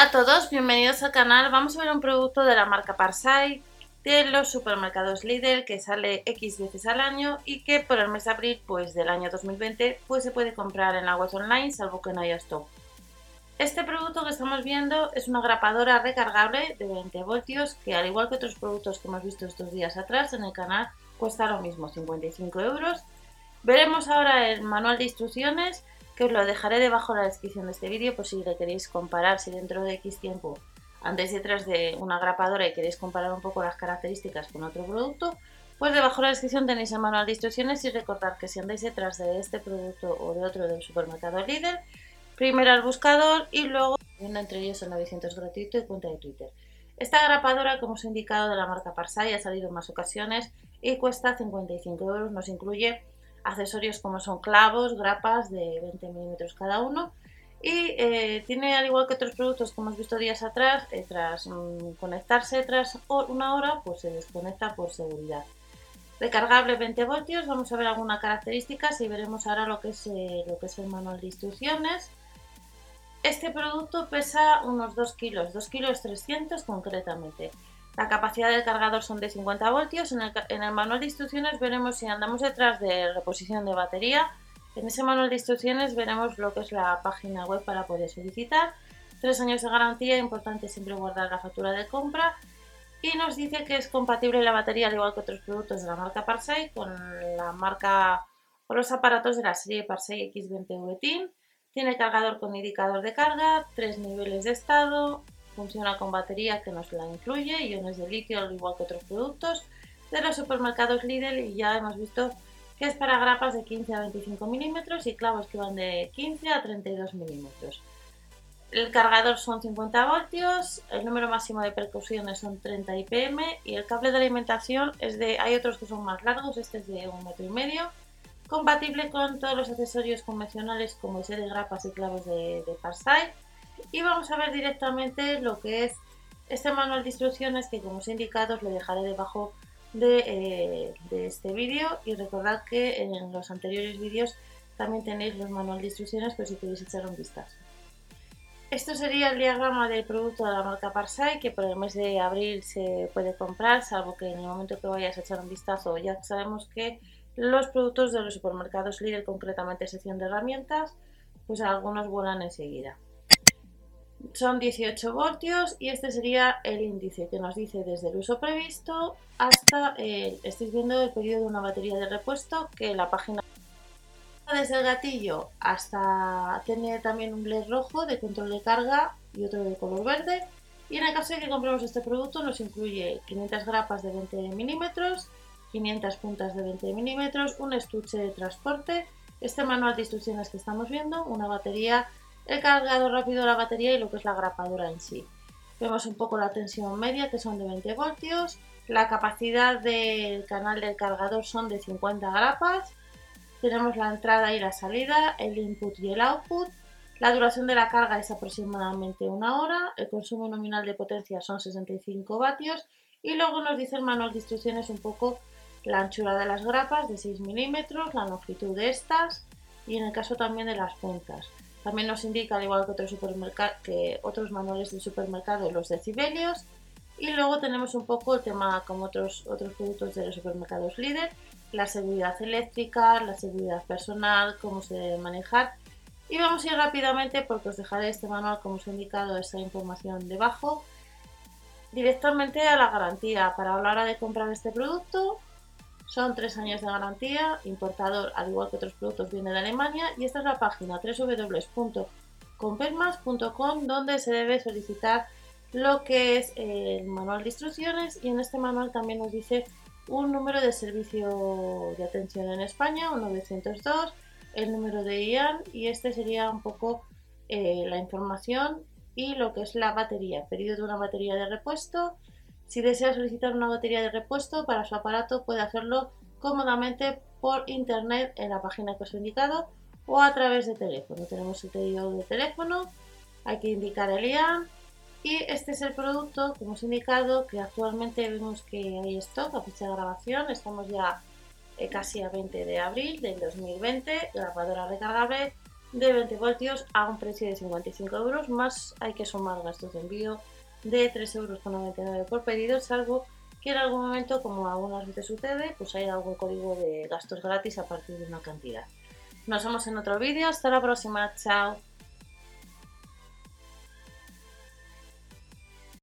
Hola a todos, bienvenidos al canal. Vamos a ver un producto de la marca Parsai de los supermercados Lidl que sale X veces al año y que por el mes de abril pues, del año 2020 pues, se puede comprar en la web online salvo que no haya stock. Este producto que estamos viendo es una grapadora recargable de 20 voltios que al igual que otros productos que hemos visto estos días atrás en el canal cuesta lo mismo, 55 euros. Veremos ahora el manual de instrucciones os lo dejaré debajo de la descripción de este vídeo por si le queréis comparar, si dentro de X tiempo y detrás de una grapadora y queréis comparar un poco las características con otro producto, pues debajo de la descripción tenéis el manual de instrucciones y recordad que si andáis detrás de este producto o de otro del supermercado líder, primero al buscador y luego entre ellos el 900 gratuito y cuenta de Twitter. Esta grapadora, como os he indicado, de la marca Parsai ha salido en más ocasiones y cuesta 55 euros, nos incluye accesorios como son clavos, grapas de 20 milímetros cada uno y eh, tiene al igual que otros productos que hemos visto días atrás, eh, tras mm, conectarse tras una hora pues se desconecta por seguridad. Recargable 20 voltios, vamos a ver algunas características y veremos ahora lo que es, eh, lo que es el manual de instrucciones. Este producto pesa unos 2 kilos, 2 kilos 300 concretamente. La capacidad del cargador son de 50 voltios. En el, manual de instrucciones veremos si andamos detrás de reposición de batería. En ese manual de instrucciones veremos lo que es la página web para poder solicitar. Tres años de garantía, importante siempre guardar la factura de compra. Y nos dice que es compatible la batería, al igual que otros productos de la marca Parsai, con la marca o los aparatos de la serie Parsai X20V Tiene cargador con indicador de carga, tres niveles de estado, funciona con batería que nos la incluye, iones de litio al igual que otros productos de los supermercados Lidl y ya hemos visto que es para grapas de 15 a 25 milímetros y clavos que van de 15 a 32 milímetros. El cargador son 50 voltios, el número máximo de percusiones son 30 IPM y el cable de alimentación es de, hay otros que son más largos, este es de un metro y medio, compatible con todos los accesorios convencionales como ese de grapas y clavos de, de Parsai y vamos a ver directamente lo que es este manual de instrucciones que como os he indicado os lo dejaré debajo de, eh, este vídeo y recordad que en los anteriores vídeos también tenéis los manuales de instrucciones por si queréis echar un vistazo. Esto sería el diagrama del producto de la marca Parsai que por el mes de abril se puede comprar, salvo que en el momento que vayas a echar un vistazo ya sabemos que los productos de los supermercados líder, concretamente sección de herramientas, pues algunos vuelan enseguida son 18 voltios y este sería el índice que nos dice desde el uso previsto hasta, el, estáis viendo el periodo de una batería de repuesto que la página desde el gatillo hasta tiene también un LED rojo de control de carga y otro de color verde. Y en el caso de que compremos este producto nos incluye 500 grapas de 20 milímetros 500 puntas de 20 milímetros un estuche de transporte. Este manual de instrucciones que estamos viendo una batería el cargador rápido la batería y lo que es la grapadora en sí. Vemos un poco la tensión media que son de 20 voltios, la capacidad del canal del cargador son de 50 grapas, tenemos la entrada y la salida, el input y el output, la duración de la carga es aproximadamente una hora, el consumo nominal de potencia son 65 vatios. Y luego nos dice el manual de instrucciones un poco la anchura de las grapas de 6 milímetros, la longitud de estas y en el caso también de las puntas. También nos indica, al igual que otros, que otros manuales de supermercado, los decibelios. Y luego tenemos un poco el tema, como otros, otros productos de los supermercados líder, la seguridad eléctrica, la seguridad personal, cómo se debe manejar. Y vamos a ir rápidamente porque os dejaré este manual, como os he indicado, esta información debajo. Directamente a la garantía. Para la hora de comprar este producto, son tres años de garantía, importador, al igual que otros productos, viene de Alemania y esta es la página www.compermas.com donde se debe solicitar lo que es el manual de instrucciones y en este manual también nos dice un número de servicio de atención en España, un 902, el número de IAN y este sería un poco eh, la información y lo que es la batería, pedido de una batería de repuesto si desea solicitar una batería de repuesto para su aparato puede hacerlo cómodamente por internet en la página que os he indicado o a través de teléfono. Tenemos el pedido de teléfono, hay que indicar el IAN y este es el producto, como os he indicado, que actualmente vemos que hay stock a fecha de grabación. Estamos ya eh, casi a 20 de abril del 2020, grabadora recargable de 20 voltios a un precio de 55 euros, más hay que sumar gastos de envío de 3,99 euros por pedido, salvo que en algún momento, como algunas veces sucede, pues hay algún código de gastos gratis a partir de una cantidad. Nos vemos en otro vídeo, hasta la próxima, chao.